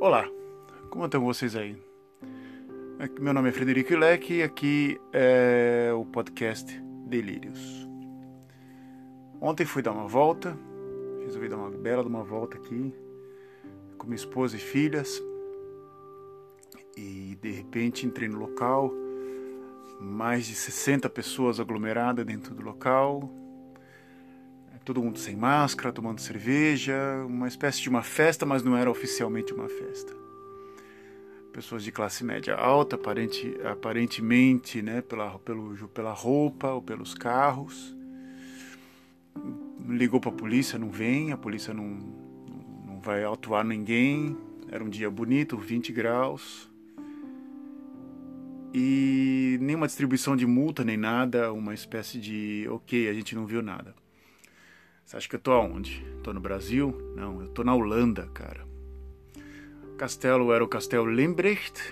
Olá, como estão vocês aí? Meu nome é Frederico Leque e aqui é o podcast Delírios. Ontem fui dar uma volta, resolvi dar uma bela uma volta aqui com minha esposa e filhas e de repente entrei no local, mais de 60 pessoas aglomeradas dentro do local, todo mundo sem máscara, tomando cerveja, uma espécie de uma festa, mas não era oficialmente uma festa. Pessoas de classe média alta, aparente, aparentemente, né, pela, pelo, pela roupa ou pelos carros. Ligou para a polícia, não vem, a polícia não, não vai atuar ninguém. Era um dia bonito, 20 graus. E nenhuma distribuição de multa nem nada, uma espécie de ok, a gente não viu nada. Você acha que eu tô aonde? Tô no Brasil? Não, eu tô na Holanda, cara. O castelo era o Castelo Lembrecht,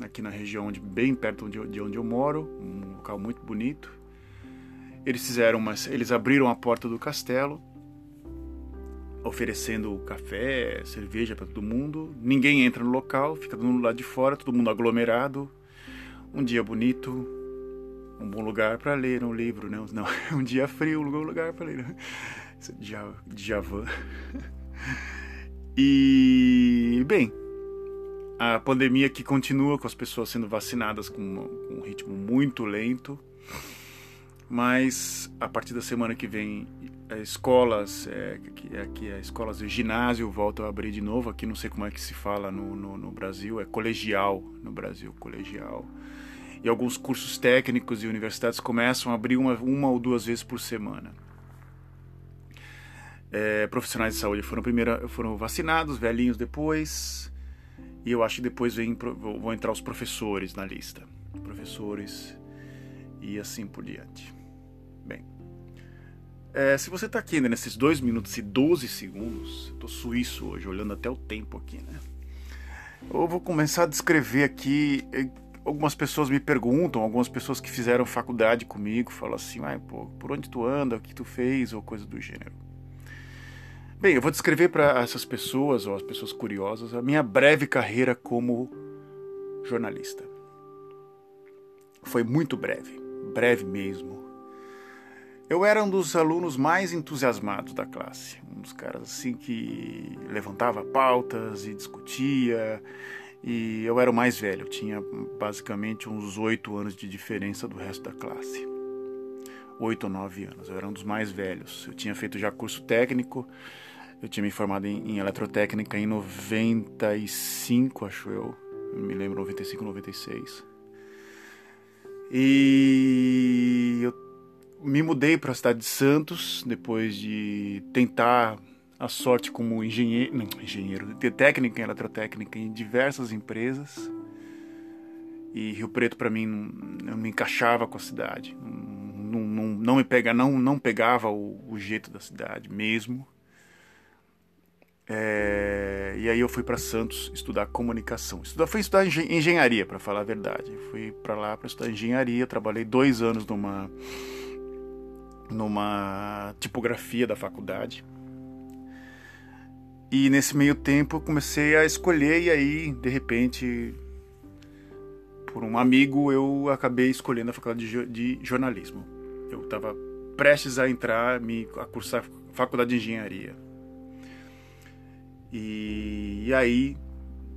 aqui na região de, bem perto de onde eu moro, um local muito bonito. Eles fizeram umas, eles abriram a porta do castelo, oferecendo café, cerveja para todo mundo. Ninguém entra no local, fica mundo lá de fora, todo mundo aglomerado. Um dia bonito, um bom lugar para ler um livro, né? Não, um dia frio, um lugar para ler. Djavan. E, bem, a pandemia que continua com as pessoas sendo vacinadas com, um ritmo muito lento, mas a partir da semana que vem as escolas, é, que as escolas de ginásio voltam a abrir de novo. Aqui não sei como é que se fala no, no, no Brasil, é colegial no Brasil, colegial. E alguns cursos técnicos e universidades começam a abrir uma, uma ou duas vezes por semana é, profissionais de saúde foram primeiro foram vacinados, velhinhos depois. E eu acho que depois vem, vão entrar os professores na lista. Professores e assim por diante. Bem, é, se você está aqui ainda nesses 2 minutos e 12 segundos, tô suíço hoje, olhando até o tempo aqui, né? Eu vou começar a descrever aqui. É, algumas pessoas me perguntam, algumas pessoas que fizeram faculdade comigo, falam assim: ah, pô, por onde tu anda, o que tu fez, ou coisa do gênero. Bem, eu vou descrever para essas pessoas, ou as pessoas curiosas, a minha breve carreira como jornalista. Foi muito breve, breve mesmo. Eu era um dos alunos mais entusiasmados da classe, um dos caras assim que levantava pautas e discutia. E eu era o mais velho, tinha basicamente uns oito anos de diferença do resto da classe. Oito ou nove anos, eu era um dos mais velhos. Eu tinha feito já curso técnico, eu tinha me formado em, em eletrotécnica em 95, acho eu. Eu me lembro, 95, 96. E eu me mudei para a cidade de Santos depois de tentar a sorte como engenheiro, não, engenheiro, ter técnica em eletrotécnica em diversas empresas. E Rio Preto para mim não, não, me encaixava com a cidade, não, não, não me pega, não, não pegava o, o jeito da cidade mesmo. É, e aí eu fui para Santos estudar comunicação. Estudar, fui estudar engenharia, para falar a verdade. Fui para lá para estudar engenharia. Trabalhei dois anos numa numa tipografia da faculdade. E nesse meio tempo eu comecei a escolher e aí de repente por um amigo eu acabei escolhendo a faculdade de, de jornalismo. Eu estava prestes a entrar me a cursar faculdade de engenharia e, e aí,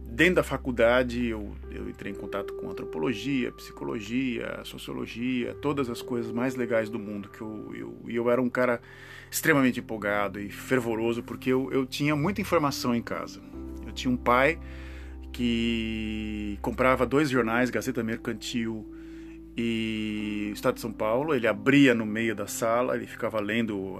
dentro da faculdade, eu, eu entrei em contato com antropologia, psicologia, sociologia, todas as coisas mais legais do mundo. que eu, eu, eu era um cara extremamente empolgado e fervoroso, porque eu, eu tinha muita informação em casa. Eu tinha um pai que comprava dois jornais, Gazeta Mercantil e Estado de São Paulo. Ele abria no meio da sala, ele ficava lendo uh,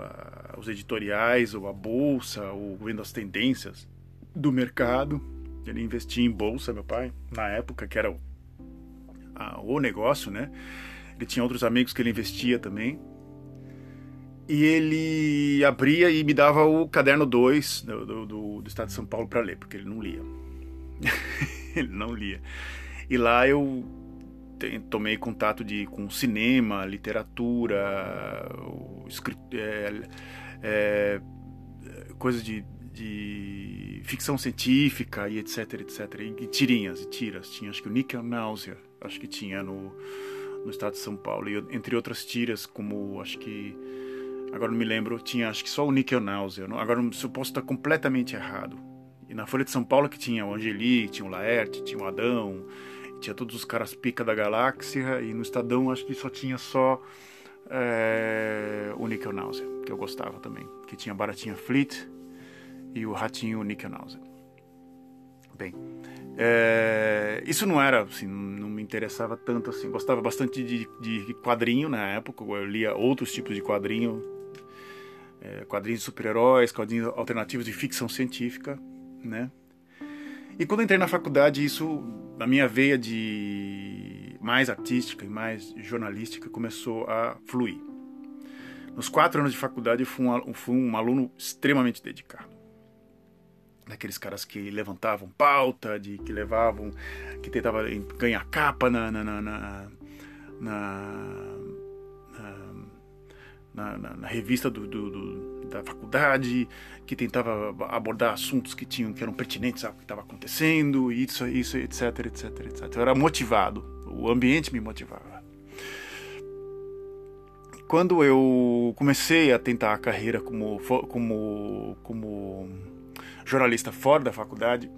os editoriais, ou a bolsa, ou vendo as tendências do mercado. Ele investia em bolsa, meu pai, na época que era o, a, o negócio, né? Ele tinha outros amigos que ele investia também. E ele abria e me dava o caderno 2 do, do, do, Estado de São Paulo para ler, porque ele não lia. ele não lia. E lá eu tomei contato de, com cinema, literatura, é, é, coisas de, de ficção científica e etc, etc. E, tirinhas e tiras. Tinha, acho que o Nickel Náusea, acho que tinha no, no estado de São Paulo. E entre outras tiras, como acho que. Agora não me lembro, tinha acho que só o Nickel Náusea. Agora se eu posso estar completamente errado. E na Folha de São Paulo que tinha o Angeli, tinha o Laerte, tinha o Adão, tinha todos os caras pica da galáxia. E no Estadão acho que só tinha só é, o Nickel que eu gostava também. Que tinha Baratinha Fleet e o Ratinho Nickel Náusea. Bem, é, isso não era, assim, não me interessava tanto assim. Gostava bastante de, de quadrinho na época, eu lia outros tipos de quadrinho, é, quadrinhos de super-heróis, quadrinhos alternativos de ficção científica, né? E quando entrei na faculdade, isso, na minha veia de mais artística e mais jornalística, começou a fluir. Nos quatro anos de faculdade, eu fui um, fui um aluno extremamente dedicado daqueles caras que levantavam pauta, de que levavam, que tentavam ganhar capa na na na, na, na, na, na revista do, do, do, da faculdade, que tentava abordar assuntos que tinham que eram pertinentes ao que estava acontecendo, isso, isso, etc, etc, etc. Eu era motivado, o ambiente me motivava. Quando eu comecei a tentar a carreira como como como jornalista fora da faculdade,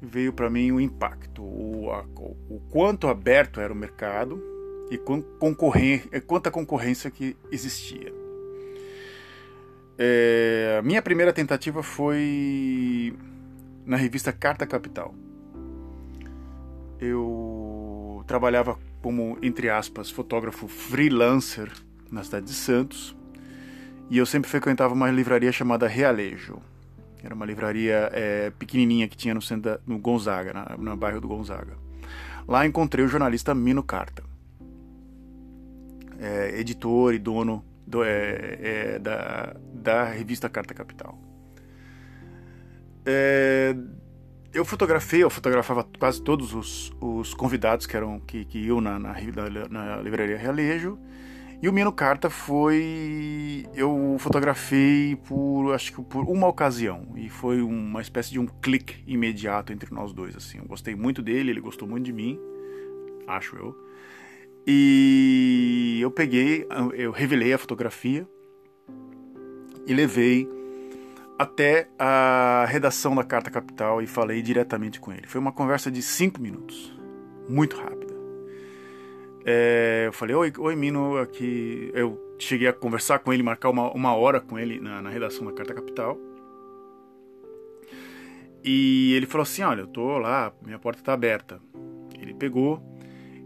veio para mim o impacto, o, a, o quanto aberto era o mercado e quanta concorrência que existia. É, minha primeira tentativa foi na revista Carta Capital. Eu trabalhava como, entre aspas, fotógrafo freelancer na cidade de Santos e eu sempre frequentava uma livraria chamada Realejo. Era uma livraria é, pequenininha que tinha no centro da, no Gonzaga, na, no bairro do Gonzaga. Lá encontrei o jornalista Mino Carta, é, editor e dono do, é, é da, da revista Carta Capital. É, eu fotografei, eu fotografava quase todos os, os convidados que eram que, que iam na, na, na, livraria Realejo e o Mino Carta foi. Eu fotografei por acho que por uma ocasião. E foi uma espécie de um clique imediato entre nós dois. assim. Eu gostei muito dele, ele gostou muito de mim, acho eu. E eu peguei, eu revelei a fotografia e levei até a redação da Carta Capital e falei diretamente com ele. Foi uma conversa de cinco minutos, muito rápida. É, eu falei, oi, oi Mino, aqui. Eu cheguei a conversar com ele, marcar uma, uma hora com ele na, na redação da Carta Capital. E ele falou assim: Olha, eu tô lá, minha porta tá aberta. Ele pegou,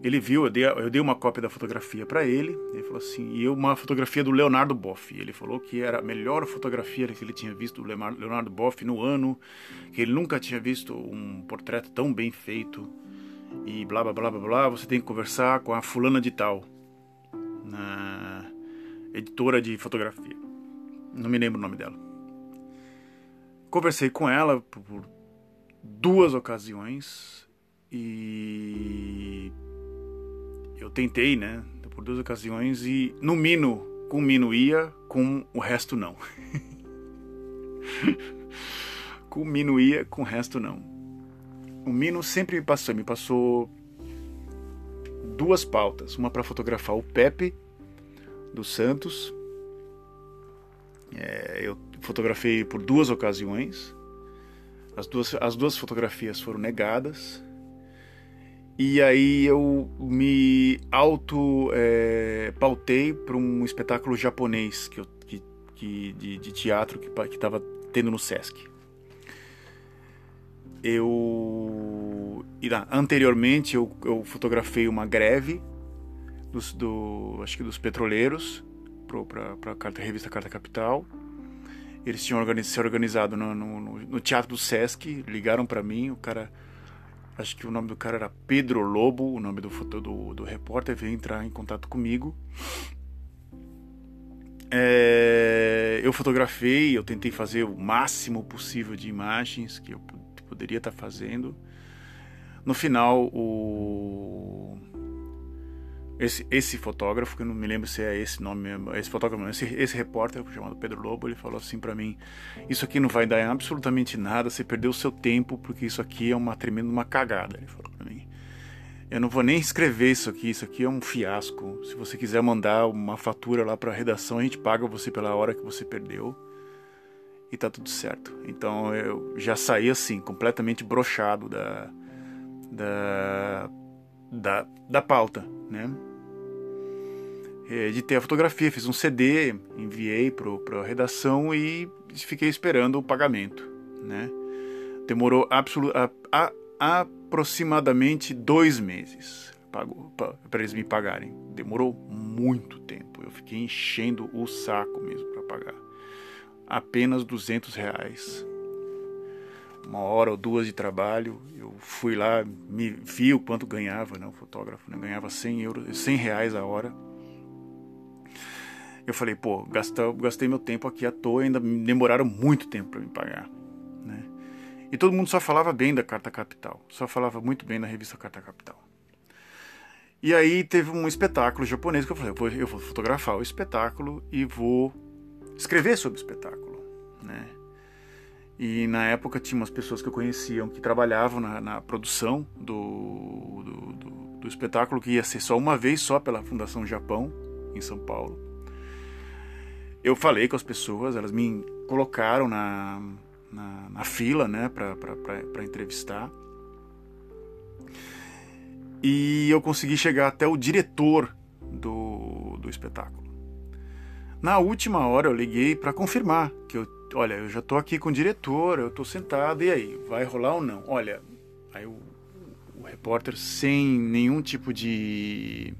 ele viu, eu dei, eu dei uma cópia da fotografia para ele. Ele falou assim: E uma fotografia do Leonardo Boff. Ele falou que era a melhor fotografia que ele tinha visto do Leonardo Boff no ano, que ele nunca tinha visto um portreto tão bem feito e blá blá blá blá blá, você tem que conversar com a fulana de tal, na editora de fotografia. Não me lembro o nome dela. Conversei com ela por, duas ocasiões e eu tentei, né, por duas ocasiões e no Mino, com o Mino ia, com o resto não. com o Mino ia, com o resto não o Mino sempre me passou, me passou duas pautas, uma para fotografar o Pepe dos Santos. É, eu fotografei por duas ocasiões. As duas, as duas fotografias foram negadas. E aí eu me auto é, pautei para um espetáculo japonês que, eu, que, que de, de, teatro que estava tendo no Sesc. Eu anteriormente eu, eu fotografei uma greve dos, do acho que dos petroleiros para a revista Carta Capital. Eles tinham organiz, se organizado no, no, no, teatro do Sesc ligaram para mim o cara acho que o nome do cara era Pedro Lobo o nome do do, do repórter veio entrar em contato comigo é, eu fotografei eu tentei fazer o máximo possível de imagens que eu poderia estar fazendo. No final, o, esse, esse fotógrafo, que eu não me lembro se é esse nome mesmo, esse fotógrafo, esse, esse repórter chamado Pedro Lobo, ele falou assim para mim: Isso aqui não vai dar absolutamente nada, você perdeu o seu tempo, porque isso aqui é uma tremenda uma cagada. Ele falou para mim: Eu não vou nem escrever isso aqui, isso aqui é um fiasco. Se você quiser mandar uma fatura lá para a redação, a gente paga você pela hora que você perdeu e tá tudo certo. Então eu já saí assim, completamente brochado da, da, da, da pauta, né? Editei a fotografia, fiz um CD, enviei para a redação e fiquei esperando o pagamento, né? Demorou absolu a, a, aproximadamente dois meses para eles me pagarem. Demorou muito tempo. Eu fiquei enchendo o saco mesmo para pagar apenas 200 reais. Uma hora ou duas de trabalho, eu fui lá, me vi o quanto ganhava, né, o fotógrafo, né, ganhava 100, euros, 100 reais a hora. Eu falei, pô, gastei, gastei meu tempo aqui à toa, ainda demoraram muito tempo para me pagar. Né? E todo mundo só falava bem da Carta Capital, só falava muito bem da revista Carta Capital. E aí teve um espetáculo japonês que eu falei, vou, eu vou fotografar o espetáculo e vou escrever sobre o espetáculo, né? E na época tinha umas pessoas que eu conhecia que trabalhavam na, na produção do, do, do, do, espetáculo, que ia ser só uma vez só pela Fundação Japão, em São Paulo. Eu falei com as pessoas, elas me colocaram na, na, na fila né, para entrevistar. E eu consegui chegar até o diretor do, do espetáculo. Na última hora eu liguei para confirmar que eu, olha, eu já tô aqui com o diretor, eu tô sentado e aí, vai rolar ou não? Olha, aí o, o repórter sem nenhum tipo de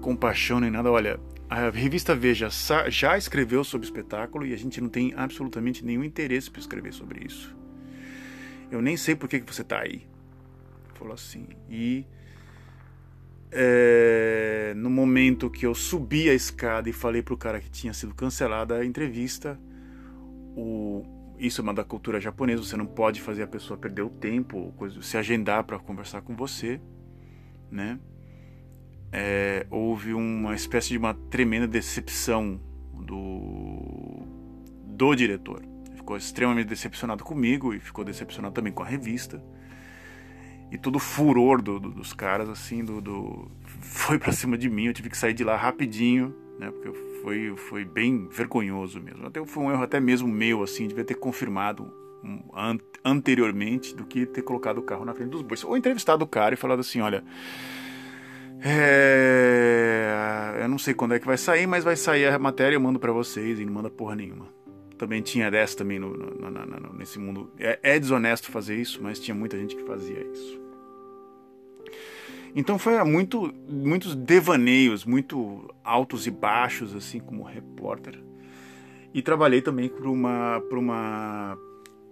compaixão nem nada, olha, a revista Veja já escreveu sobre o espetáculo e a gente não tem absolutamente nenhum interesse para escrever sobre isso. Eu nem sei por que, você está aí. Falou assim. E é, no momento que eu subi a escada e falei pro cara que tinha sido cancelada a entrevista, o, isso é uma da cultura japonesa, você não pode fazer a pessoa perder o tempo, coisa, se agendar para conversar com você, né? É, houve uma espécie de uma tremenda decepção do, do diretor. Ficou extremamente decepcionado comigo e ficou decepcionado também com a revista e todo o furor do, do, dos caras, assim, do, do foi para cima de mim. Eu tive que sair de lá rapidinho, né? Porque foi, foi bem vergonhoso mesmo. Até foi um erro até mesmo meu, assim, devia ter confirmado an anteriormente do que ter colocado o carro na frente dos bois. Ou entrevistado o cara e falado assim, olha. É... Eu não sei quando é que vai sair, mas vai sair a matéria, eu mando para vocês e não manda porra nenhuma também tinha dessa também no, no, no, nesse mundo. É, é, desonesto fazer isso, mas tinha muita gente que fazia isso. Então foi muito, muitos devaneios, muito altos e baixos, assim como repórter. E trabalhei também para uma, para uma,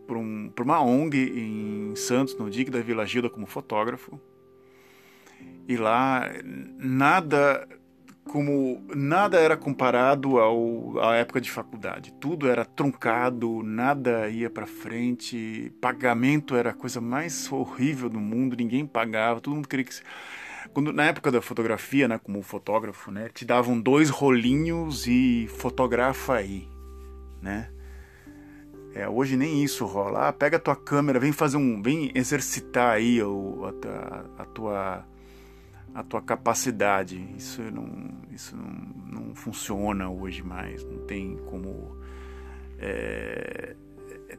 para um, uma ONG em Santos, no DIC da Vila Gilda, como fotógrafo. E lá nada como nada era comparado ao, à época de faculdade. Tudo era truncado, nada ia para frente, pagamento era a coisa mais horrível do mundo, ninguém pagava, todo mundo queria que quando na época da fotografia, né, como fotógrafo, né, te davam dois rolinhos e fotografa aí, né? É, hoje nem isso rola. Ah, pega a tua câmera, vem fazer um, vem exercitar aí o, a, a tua a tua capacidade. Isso não, isso não, não funciona hoje mais. Não tem como. É,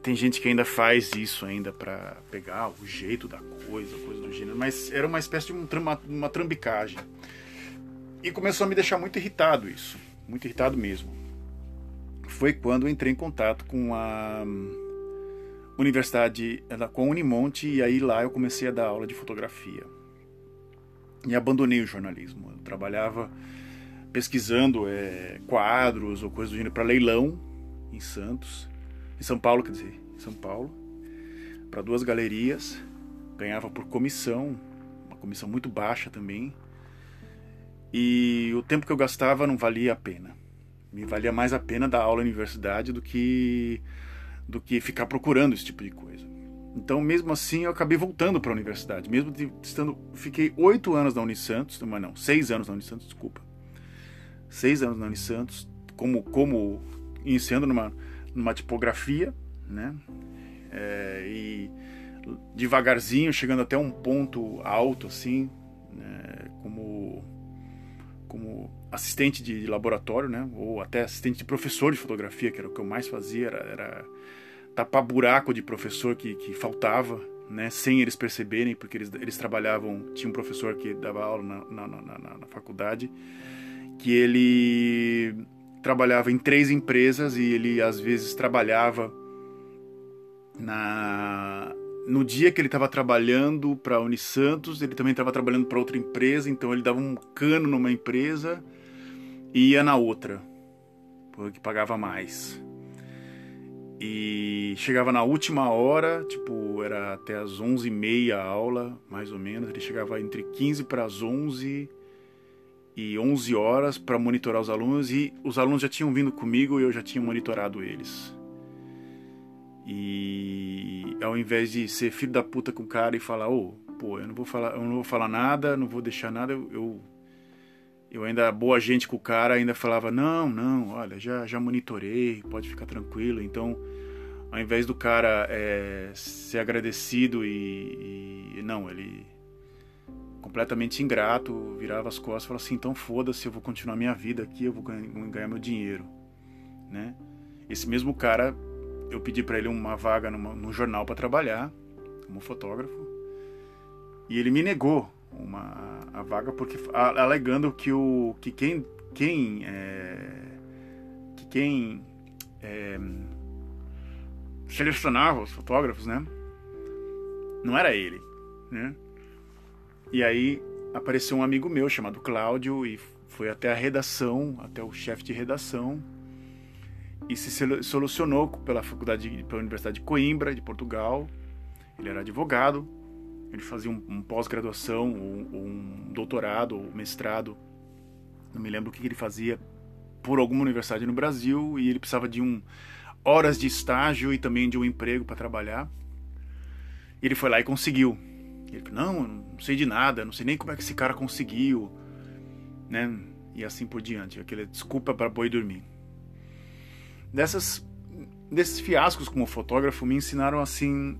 tem gente que ainda faz isso ainda para pegar o jeito da coisa, coisa do gênero, mas era uma espécie de uma, uma trambicagem. E começou a me deixar muito irritado isso, muito irritado mesmo. Foi quando entrei em contato com a universidade, com a Unimonte, e aí lá eu comecei a dar aula de fotografia e abandonei o jornalismo. Eu trabalhava pesquisando é, quadros ou coisas do gênero para leilão em Santos, em São Paulo, quer dizer, em São Paulo, para duas galerias, ganhava por comissão, uma comissão muito baixa também, e o tempo que eu gastava não valia a pena. Me valia mais a pena dar aula na universidade do que do que ficar procurando esse tipo de coisa. Então, mesmo assim, eu acabei voltando para a universidade. Mesmo de, estando. Fiquei oito anos na Unisantos, mas não, seis anos na Unisantos, desculpa. Seis anos na Unisantos, como, como iniciando numa, numa tipografia, né? É, e devagarzinho, chegando até um ponto alto, assim, né? como, como assistente de laboratório, né? Ou até assistente de professor de fotografia, que era o que eu mais fazia, era, era tapar buraco de professor que, que faltava, né, sem eles perceberem, porque eles, eles trabalhavam. Tinha um professor que dava aula na, na, na, na, faculdade, que ele trabalhava em três empresas e ele às vezes trabalhava na no dia que ele estava trabalhando para a Unisantos, ele também estava trabalhando para outra empresa, então ele dava um cano numa empresa e ia na outra, porque pagava mais. E chegava na última hora, tipo, era até as 11h30 a aula, mais ou menos. Ele chegava entre 15 para as 11 e 11 horas para monitorar os alunos. E os alunos já tinham vindo comigo e eu já tinha monitorado eles. E ao invés de ser filho da puta com o cara e falar, ô, oh, pô, eu não vou falar, eu não vou falar nada, não vou deixar nada, eu, eu eu ainda, boa gente com o cara, ainda falava: não, não, olha, já, já monitorei, pode ficar tranquilo. Então, ao invés do cara é, ser agradecido e, e, Não, ele. completamente ingrato, virava as costas falava assim: então foda-se, eu vou continuar minha vida aqui, eu vou ganhar meu dinheiro. Né? Esse mesmo cara, eu pedi para ele uma vaga numa, num jornal para trabalhar, como fotógrafo, e ele me negou uma a vaga porque alegando que o que quem quem é, que quem é, selecionava os fotógrafos, né? Não era ele, né? E aí apareceu um amigo meu chamado Cláudio e foi até a redação, até o chefe de redação e se solucionou pela faculdade, pela Universidade de Coimbra, de Portugal. Ele era advogado ele fazia um, um pós-graduação, um, um doutorado, ou mestrado, não me lembro o que ele fazia, por alguma universidade no Brasil, e ele precisava de um horas de estágio e também de um emprego para trabalhar. E ele foi lá e conseguiu. Ele falou, não, não sei de nada, não sei nem como é que esse cara conseguiu, né? E assim por diante, aquela desculpa para boi dormir. Dessas desses fiascos como fotógrafo me ensinaram assim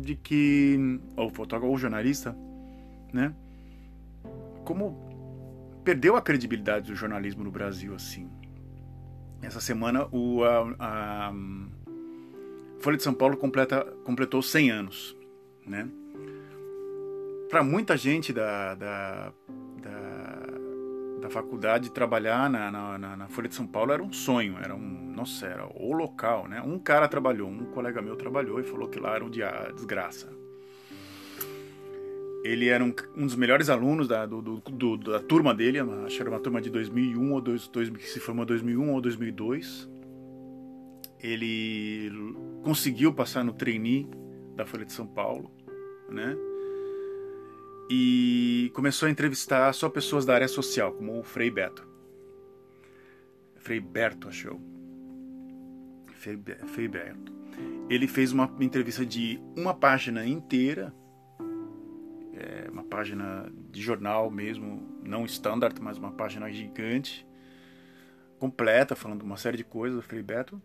de que ou fotógrafo ou jornalista, né? Como perdeu a credibilidade do jornalismo no Brasil assim. Essa semana o a, a Folha de São Paulo completa, completou 100 anos, né? Para muita gente da, da, da, da faculdade trabalhar na, na, na, Folha de São Paulo era um sonho, era um nossa, era o local, né? Um cara trabalhou, um colega meu trabalhou e falou que lá era um dia desgraça. Ele era um, um dos melhores alunos da, do, do, do, da turma dele, acho que era uma turma de 2001 ou dois, dois, que se formou em 2001 ou 2002. Ele conseguiu passar no trainee da Folha de São Paulo, né? E começou a entrevistar só pessoas da área social, como o Frei Beto. Frei Berto, achou. Feiberto. Ele fez uma entrevista de uma página inteira, é, uma página de jornal mesmo, não standard, mas uma página gigante, completa, falando uma série de coisas do Frei Beto.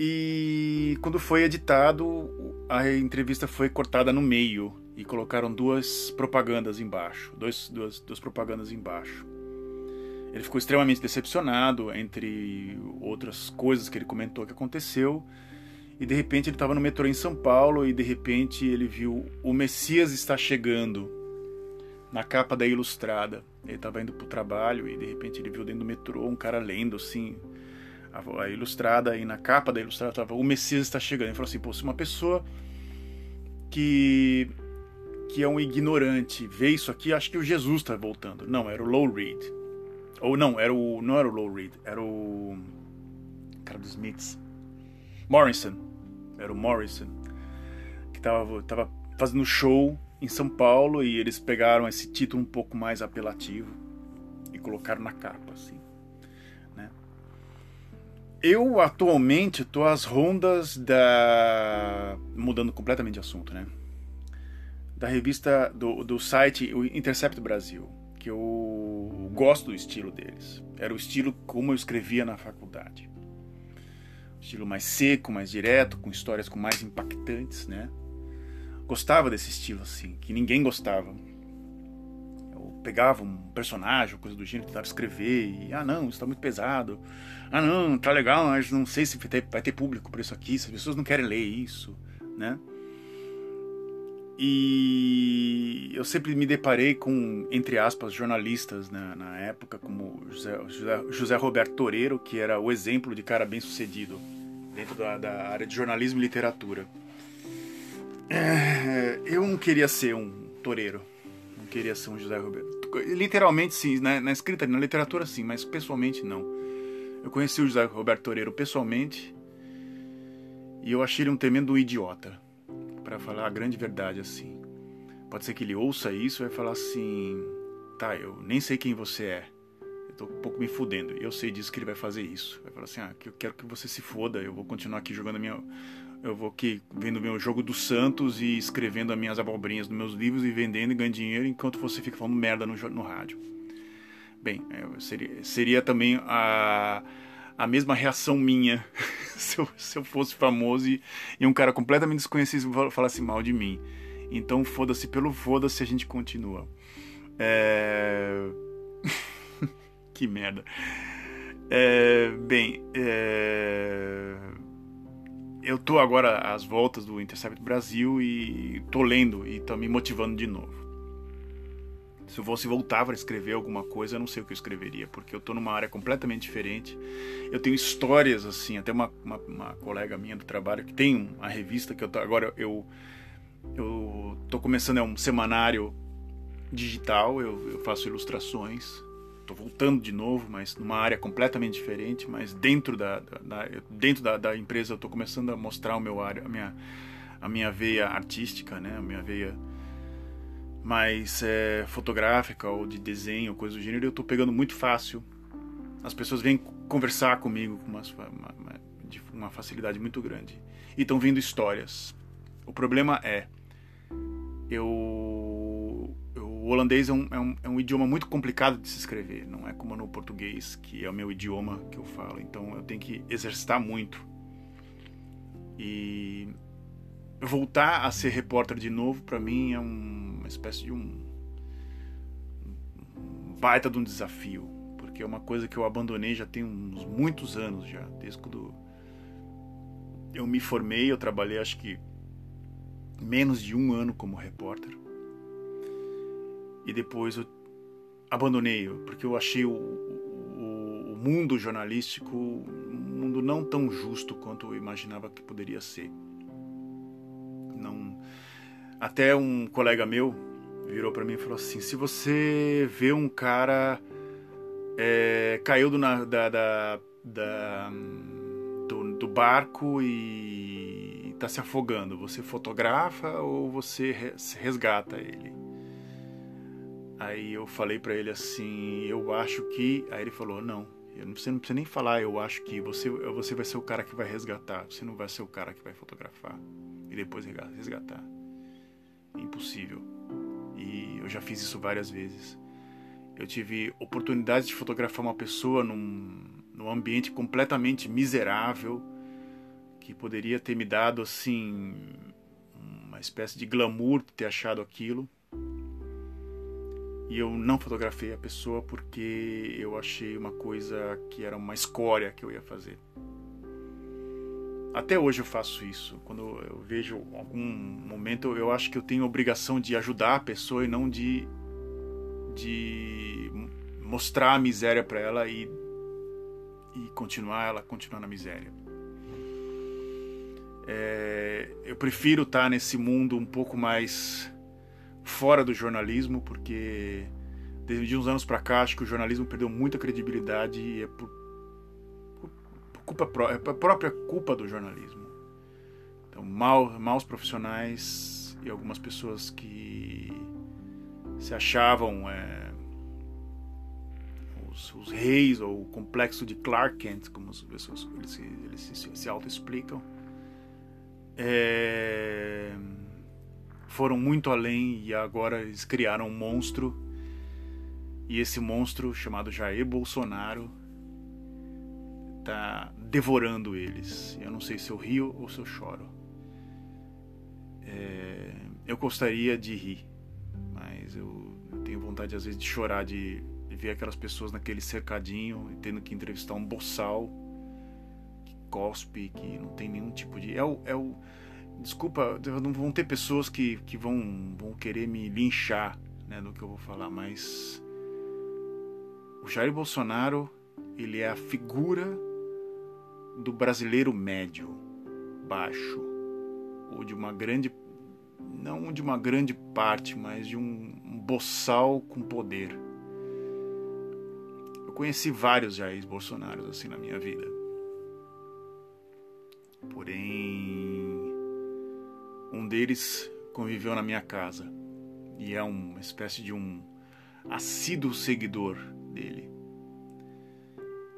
E quando foi editado, a entrevista foi cortada no meio e colocaram duas propagandas embaixo, dois, duas, duas propagandas embaixo. Ele ficou extremamente decepcionado, entre outras coisas que ele comentou que aconteceu. E de repente ele estava no metrô em São Paulo e de repente ele viu o Messias está chegando na capa da Ilustrada. Ele estava indo para o trabalho e de repente ele viu dentro do metrô um cara lendo assim a, a Ilustrada e na capa da Ilustrada estava o Messias está chegando. Ele falou assim: Pô, se uma pessoa que que é um ignorante vê isso aqui, acho que o Jesus está voltando. Não, era o Low Reed. Ou não, era o. Não era o Low Reed, era o. Cara dos Smiths. Morrison. Era o Morrison. Que tava, tava fazendo show em São Paulo e eles pegaram esse título um pouco mais apelativo e colocaram na capa, assim. Né? eu atualmente estou às rondas da. mudando completamente de assunto, né? Da revista, do, do site o Intercept Brasil, que eu gosto do estilo deles. Era o estilo como eu escrevia na faculdade. Estilo mais seco, mais direto, com histórias com mais impactantes, né? Gostava desse estilo assim, que ninguém gostava pegava um personagem, coisa do gênero, tentava escrever e, ah não, isso tá muito pesado. Ah não, tá legal, mas não sei se vai ter, vai ter público por isso aqui, se as pessoas não querem ler isso, né? E eu sempre me deparei com, entre aspas, jornalistas na, na época, como José, José, José, Roberto Toreiro, que era o exemplo de cara bem sucedido dentro da, da área de jornalismo e literatura. É, eu não queria ser um toureiro, não queria ser um José Roberto literalmente sim, na, na escrita, na literatura sim, mas pessoalmente não. Eu conheci o José Roberto Toreiro pessoalmente e eu achei ele um tremendo idiota, para falar a grande verdade assim. Pode ser que ele ouça isso e vai falar assim: tá, eu nem sei quem você é. Eu tô um pouco me fudendo. Eu sei disso que ele vai fazer isso. Vai falar assim: ah, eu quero que você se foda, eu vou continuar aqui jogando a minha eu vou aqui vendo meu jogo do Santos e escrevendo as minhas abobrinhas nos meus livros e vendendo e ganhando dinheiro enquanto você fica falando merda no, no rádio. Bem, é, seria, seria também a, a mesma reação minha se, eu, se eu fosse famoso e, e um cara completamente desconhecido falasse mal de mim. Então, foda-se pelo foda-se, a gente continua. É... que merda. É... Bem, é eu tô agora às voltas do Intercept Brasil e tô lendo e tá me motivando de novo. Se eu fosse voltar para escrever alguma coisa, eu não sei o que eu escreveria, porque eu tô numa área completamente diferente. Eu tenho histórias assim, até uma, uma, uma colega minha do trabalho que tem uma revista que eu tô, agora eu eu tô começando é um semanário digital, eu, eu faço ilustrações tô voltando de novo, mas numa área completamente diferente, mas dentro da, da, da dentro da, da, empresa eu tô começando a mostrar o meu área, a minha, a minha veia artística, né, a minha veia mais é, fotográfica ou de desenho, coisa do gênero, eu tô pegando muito fácil. As pessoas vêm conversar comigo com uma, uma, uma, de uma facilidade muito grande e estão vindo histórias. O problema é eu o holandês é um, é, um, é um idioma muito complicado de se escrever, não é como no português, que é o meu idioma que eu falo. Então eu tenho que exercitar muito. E voltar a ser repórter de novo, para mim, é uma espécie de um, um baita de um desafio, porque é uma coisa que eu abandonei já tem uns muitos anos já, desde quando eu me formei, eu trabalhei acho que menos de um ano como repórter e depois eu abandonei, porque eu achei o, o, o mundo jornalístico um mundo não tão justo quanto eu imaginava que poderia ser. Não, até um colega meu virou para mim e falou assim: se você vê um cara é, caiu do, na, da, da, da do, do, barco e está se afogando, você fotografa ou você resgata ele? Aí eu falei para ele assim, eu acho que. Aí ele falou, não, você não precisa nem falar, eu acho que você, você vai ser o cara que vai resgatar, você não vai ser o cara que vai fotografar e depois resgatar. Impossível. E eu já fiz isso várias vezes. Eu tive oportunidade de fotografar uma pessoa num, num ambiente completamente miserável, que poderia ter me dado assim uma espécie de glamour de ter achado aquilo e eu não fotografei a pessoa porque eu achei uma coisa que era uma escória que eu ia fazer. Até hoje eu faço isso. Quando eu vejo algum momento, eu acho que eu tenho a obrigação de ajudar a pessoa e não de, de mostrar a miséria para ela e, e continuar ela continuar na miséria. É, eu prefiro estar nesse mundo um pouco mais fora do jornalismo, porque desde uns anos para cá acho que o jornalismo perdeu muita credibilidade e é por, culpa é por própria culpa do jornalismo. Então, mal, maus profissionais e algumas pessoas que se achavam é, os, os, reis, ou o complexo de Clark Kent, como as pessoas eles, se, eles se, se auto-explicam, é, foram muito além e agora eles criaram um monstro. E esse monstro, chamado Jair Bolsonaro, está devorando eles. Eu não sei se eu rio ou se eu choro. É, eu gostaria de rir, mas eu, tenho vontade às vezes de chorar de ver aquelas pessoas naquele cercadinho e tendo que entrevistar um boçal que cospe, que não tem nenhum tipo de. É o. É o desculpa, não vão ter pessoas que, que vão, vão querer me linchar né, no que eu vou falar, mas. O Jair Bolsonaro, ele é a figura do brasileiro médio, baixo, ou de uma grande. Não de uma grande parte, mas de um, um boçal com poder conheci vários Jair Bolsonaros assim na minha vida. Porém, um deles conviveu na minha casa e é uma espécie de um assíduo seguidor dele.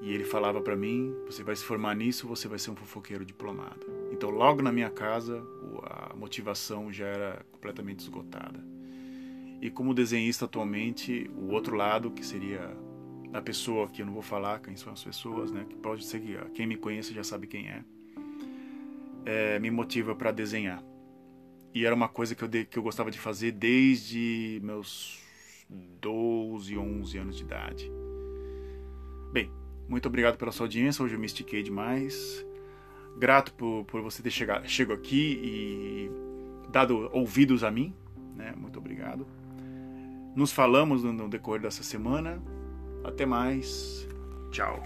E ele falava para mim: você vai se formar nisso, você vai ser um fofoqueiro diplomado. Então, logo na minha casa, a motivação já era completamente esgotada. E como desenhista atualmente, o outro lado, que seria da pessoa que eu não vou falar quem são as pessoas, né? Que pode ser que quem me conhece já sabe quem é, é me motiva para desenhar. E era uma coisa que eu, de, que eu gostava de fazer desde meus 12, 11 anos de idade. Bem, muito obrigado pela sua audiência. Hoje eu me estiquei demais. Grato por, por você ter chegado chego aqui e dado ouvidos a mim. Né? Muito obrigado. Nos falamos no decorrer dessa semana. Até mais. Tchau.